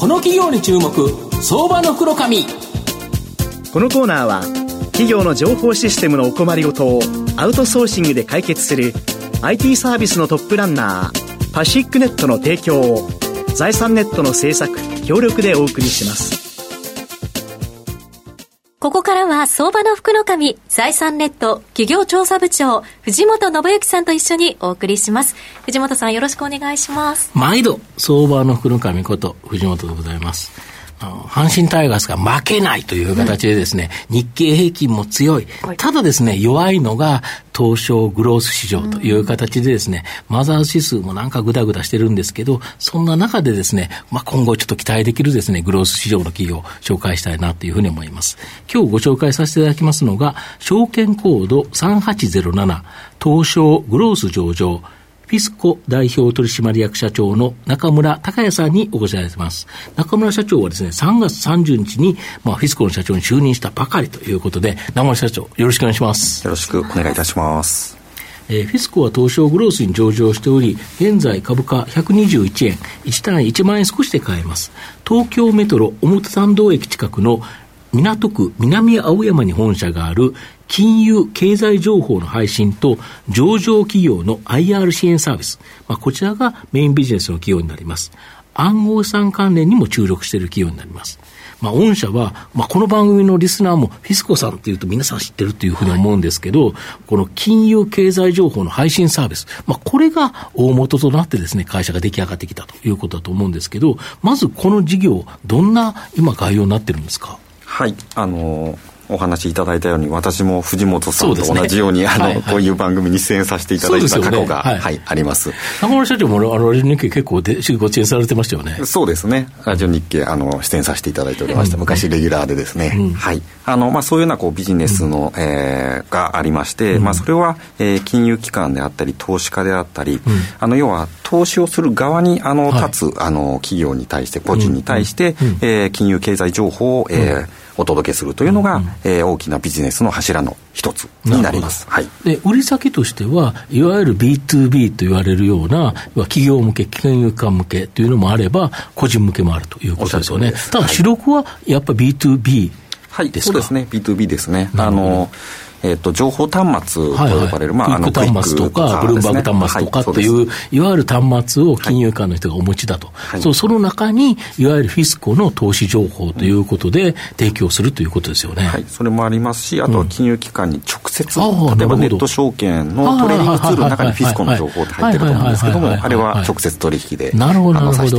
この企業に注目相場の黒髪。このコーナーは企業の情報システムのお困りごとをアウトソーシングで解決する IT サービスのトップランナーパシックネットの提供を財産ネットの制作協力でお送りします。ここからは相場の福の神、財産ネット企業調査部長、藤本信之さんと一緒にお送りします。藤本さんよろしくお願いします。毎度、相場の福の神こと藤本でございます。阪神タイガースが負けないという形でですね、うん、日経平均も強い。ただですね、弱いのが東証グロース市場という形でですね、うん、マザー指数もなんかぐだぐだしてるんですけど、そんな中でですね、まあ、今後ちょっと期待できるですね、グロース市場の企業を紹介したいなというふうに思います。今日ご紹介させていただきますのが、証券コード3807、東証グロース上場、フィスコ代表取締役社長の中村隆也さんにお越しいただいています。中村社長はですね、3月30日に、まあ、フィスコの社長に就任したばかりということで、中村社長、よろしくお願いします。よろしくお願いいたします。えー、フィスコは東証グロースに上場しており、現在株価121円、1単位1万円少しで買えます。東京メトロ表参道駅近くの港区南青山に本社がある金融経済情報の配信と上場企業の IR 支援サービス、まあ、こちらがメインビジネスの企業になります。暗号資産関連にも注力している企業になります。まあ、御社は、まあ、この番組のリスナーもフィスコさんっていうと皆さん知ってるというふうに思うんですけど、はい、この金融経済情報の配信サービス、まあ、これが大元となってですね、会社が出来上がってきたということだと思うんですけど、まずこの事業、どんな今概要になってるんですか？はい、あのーお話しいただいたように私も藤本さんと同じように、ね、あの、はいはい、こういう番組に出演させていただいた過去が、ね、はい、はい、あります。中村社長もあのラジオ日経結構でご出演されてましたよね。そうですね。ラジオ日経あの出演させていただいておりました、うん、昔レギュラーでですね、うん、はい。あの、まあ、そういうようなこうビジネスの、うん、えー、がありまして、まあ、それは、えー、金融機関であったり投資家であったり、あの要は投資をする側にあの立つ、はい、あの企業に対して個人に対して、うん、えー、金融経済情報を、えーお届けするというのが、うん、えー、大きなビジネスの柱の一つになります、はい、で売り先としては、いわゆる B2B と言われるような、企業向け、金融機関向けというのもあれば、個人向けもあるということですよね。ただ、主力はやっぱり B2B はい、そうですね、B2B ですね。あのえーと、情報端末と呼ばれる、はいはい、まあ、あの端末とか、ブルームバーグ端末とかってい。う、はい、いわゆる端末を金融機関の人がお持ちだと、はい、そうその中に、いわゆるフィスコの投資情報ということで、提供するということですよね、はい、それもありますし、あとは金融機関に直接、うん、例えばネット証券のトレーニングツールの中にフィスコの情報って入ってると思うんですけども、あれは直接取引で、なるほどなるほど。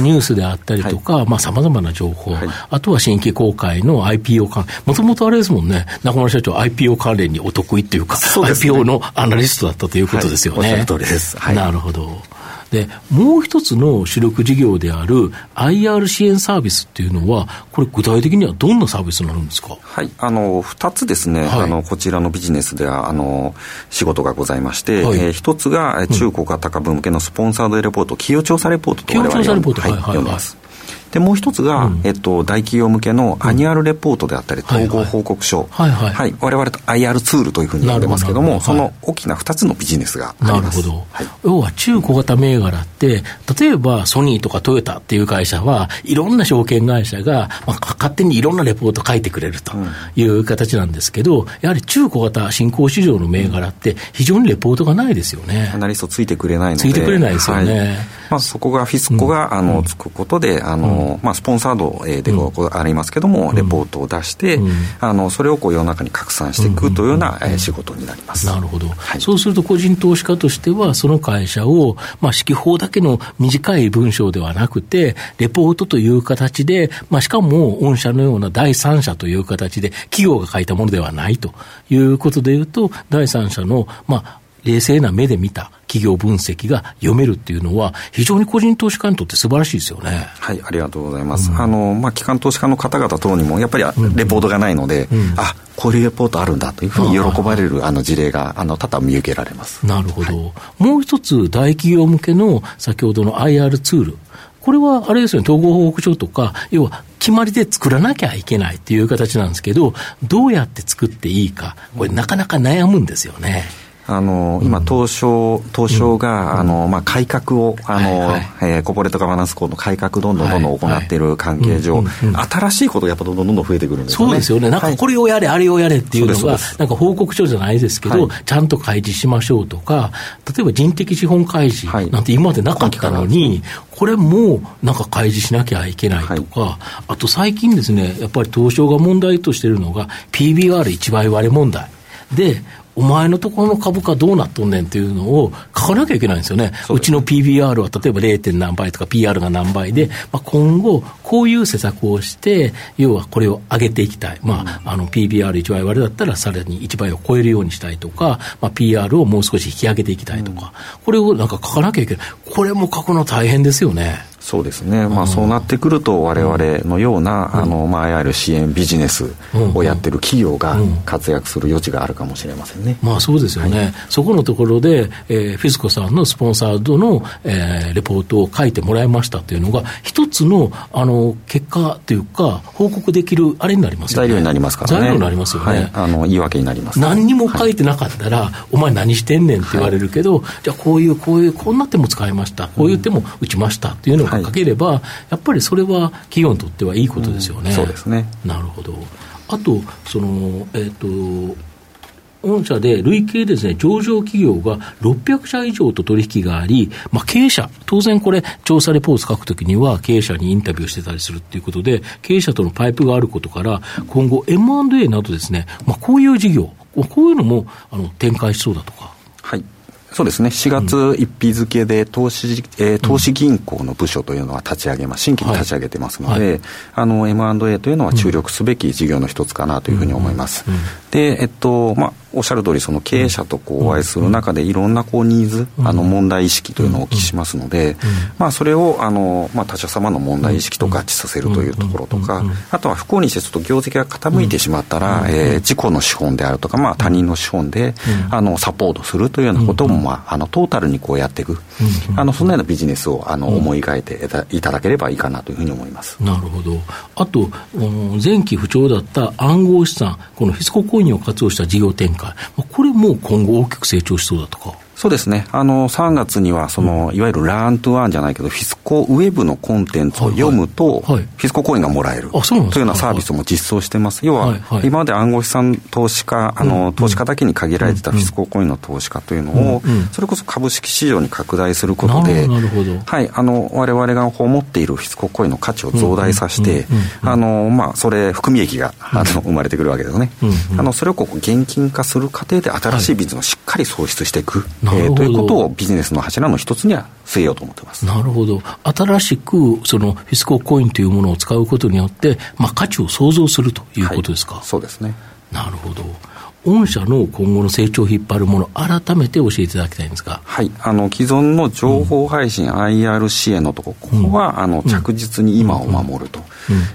ニュースであったりとか、さまざ、まな情報、あとは新規公開の IPO 関もともとあれですもんね、中村社長、IPO 関連にお得意っていうか、うね、IPO のアナリストだったということですよね。はい、通りです。はい、なるほど。で、もう一つの主力事業である IR 支援サービスっていうのは、これ具体的にはどんなサービスになるんですか？はい、あの、二つですね、はい、あの、こちらのビジネスでは、あの、仕事がございまして、はい、えー、一つが中小型株向けのスポンサードレポート、企業調査レポートと我々は、はい、呼んでます。でもう一つが、うん、えっと、大企業向けのアニュアルレポートであったり、統合報告書、はいはい。はい、われわれと IR ツールというふうに呼んでますけども、その大きな2つのビジネスが。なるほど。はい、要は中小型銘柄って、例えばソニーとかトヨタっていう会社は、いろんな証券会社が、まあ、勝手にいろんなレポート書いてくれるという形なんですけど、やはり中小型新興市場の銘柄って、非常にレポートがないですよね。アナリストついてくれないので。ついてくれないですよね。はい、まあ、そこがフィスコが、うん、あのつくことで、あの、うん、まあ、スポンサードでありますけども、レポートを出して、あのそれをこう世の中に拡散していくというような仕事になります。なるほど、はい、そうすると個人投資家としては、その会社を、まあ、指揮法だけの短い文章ではなくて、レポートという形で、まあ、しかも御社のような第三者という形で、企業が書いたものではないということでいうと、第三者の、まあ、冷静な目で見た企業分析が読めるっていうのは、非常に個人投資家にとって素晴らしいですよね。はい、ありがとうございます。うん、あの、まあ、機関投資家の方々等にも、やっぱりレポートがないので、うんうん、あ、こういうレポートあるんだというふうに喜ばれるあの事例が、あの、多々見受けられます。なるほど。はい、もう一つ、大企業向けの、先ほどの IR ツール。これはあれですよね、統合報告書とか、要は決まりで作らなきゃいけないっていう形なんですけど、どうやって作っていいか、これなかなか悩むんですよね。あの今、東証東証が、あのまあ、改革をあの、はえー、コーポレートガバナンスコードの改革どんどんどんどん行っている関係上、新しいことがやっぱどんどんどんどん増えてくるんですよね。そうですよね。なんかこれをやれ、あれをやれっていうのが、なんか報告書じゃないですけど、ちゃんと開示しましょうとか、例えば人的資本開示なんて今までなかったのに、これもなんか開示しなきゃいけないとか、あと最近ですね、やっぱり東証が問題としているのが、PBR1 倍割れ問題。で、お前のところの株価どうなっとんねんっていうのを書かなきゃいけないんですよね。うちの PBR は例えば 0. 何倍とか PR が何倍で、まあ、今後、こういう施策をして、要はこれを上げていきたい。まあ、あの PBR1 倍割れだったらさらに1倍を超えるようにしたいとか、まあ、PR をもう少し引き上げていきたいとか、これをなんか書かなきゃいけない。これも書くの大変ですよね。そうですね、まあ、そうなってくると、われわれのような、あのまあ、いわゆる支援ビジネスをやってる企業が活躍する余地があるかもしれませんね、まあ、そうですよね、はい、そこのところで、えー、フィスコさんのスポンサードの、えー、レポートを書いてもらいましたというのが、一つのあの結果というか、報告できるあれになりますよね。材料になりますからね。材料になりますよね。はい、あの言い訳になります、ね、何にも書いてなかったら、はい、お前何してんねんって言われるけど、じゃあこういう、こういう、こんな手も使いました、こういう手も打ちましたっていうのが書ければ、やっぱりそれは企業にとってはいいことですよね。うん、そうですね。なるほど。あと、その、えっ、ー、と、御社で累計ですね、上場企業が600社以上と取引があり、まあ、経営者、当然これ、調査レポート書くときには、経営者にインタビューしてたりするっていうことで、経営者とのパイプがあることから、今後 M&A などですね、まあ、こういう事業、こういうのもあの展開しそうだとか。はい。そうですね、4月1日付で投資、えー、投資銀行の部署というのは立ち上げます、新規に立ち上げてますので、はい。はい、あの M&A というのは注力すべき事業の一つかなというふうに思います。で、えっと、まあ、おっしゃる通り、その経営者とこうお会いする中で、いろんなこうニーズ、あの問題意識というのをお聞きしますので、まあ、それをあの、まあ、他社様の問題意識と合致させるというところとか、あとは不幸にしてちょっと業績が傾いてしまったら、えー、自己の資本であるとか、まあ、他人の資本で、あのサポートするというようなことも、まあ、あのトータルにこうやっていく、あのそのようなビジネスをあの思い描いていただければいいかなというふうに思います。なるほど。あと、前期不調だった暗号資産、このフィスココインを活用した事業展これも今後大きく成長しそうだとか。そうですね。あの、3月には、その、いわゆるラントワンじゃないけど、フィスコウェブのコンテンツを読むと、フィスココインがもらえる。というようなサービスも実装してます。要は、今まで暗号資産投資家、あの、投資家だけに限られてたフィスココインの投資家というのを、それこそ株式市場に拡大することで、はい、あの、我々が思っているフィスココインの価値を増大させて、あの、まあ、それ、含み益が、あの、生まれてくるわけですね。あの、それをこう、現金化する過程で新しいビジネスをしっかり創出していく、えー、ということをビジネスの柱の一つには据えようと思ってます。なるほど。新しく、そのフィスココインというものを使うことによって、まあ、価値を創造するということですか。はい、そうですね。なるほど。御社の今後の成長を引っ張るもの、改めて教えていただきたいんですが、はい、あの既存の情報配信、うん、IR 支援のところ、ここは、あの着実に今を守ると、うん、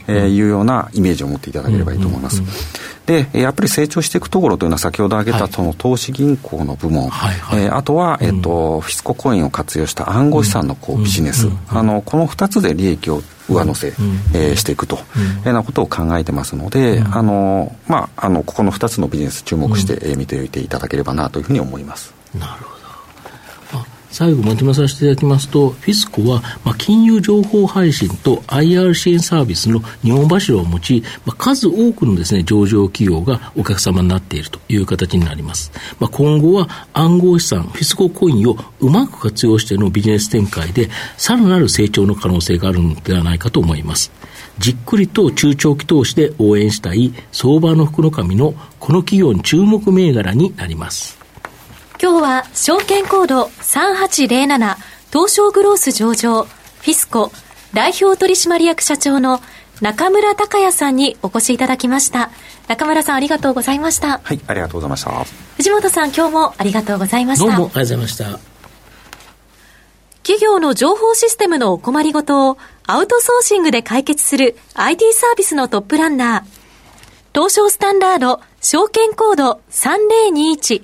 えー、いうようなイメージを持っていただければいいと思います。で、やっぱり成長していくところというのは、先ほど挙げたその投資銀行の部門、はいはい、えー、あとは、えっと、フィスココインを活用した暗号資産のこうビジネス、あのこの2つで利益を上乗せ、うん、えー、していくと。いうようなことを考えてますので、うん、あのまあ、あのここの2つのビジネス注目して、えー、見ておいていただければなというふうに思います。なるほど最後まとめさせていただきますと、フィスコは、まあ、金融情報配信と IR 支援サービスの日本柱を持ち、まあ、数多くのですね、上場企業がお客様になっているという形になります。まあ、今後は暗号資産、フィスココインをうまく活用してのビジネス展開で、さらなる成長の可能性があるのではないかと思います。じっくりと中長期投資で応援したい相場の福の神のこの企業に注目銘柄になります。今日は証券コード3807東証グロース上場フィスコ代表取締役社長の中村隆也さんにお越しいただきました。中村さんありがとうございました。はいありがとうございました。藤本さん今日もありがとうございました。どうもありがとうございました。企業の情報システムのお困りごとをアウトソーシングで解決する IT サービスのトップランナー。東証スタンダード証券コード3021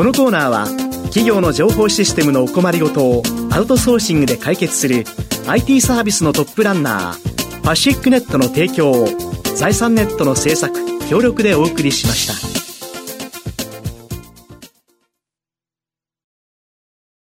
このコーナーは、企業の情報システムのお困りごとをアウトソーシングで解決する IT サービスのトップランナー、パシフィックネットの提供を財産ネットの制作、協力でお送りしました。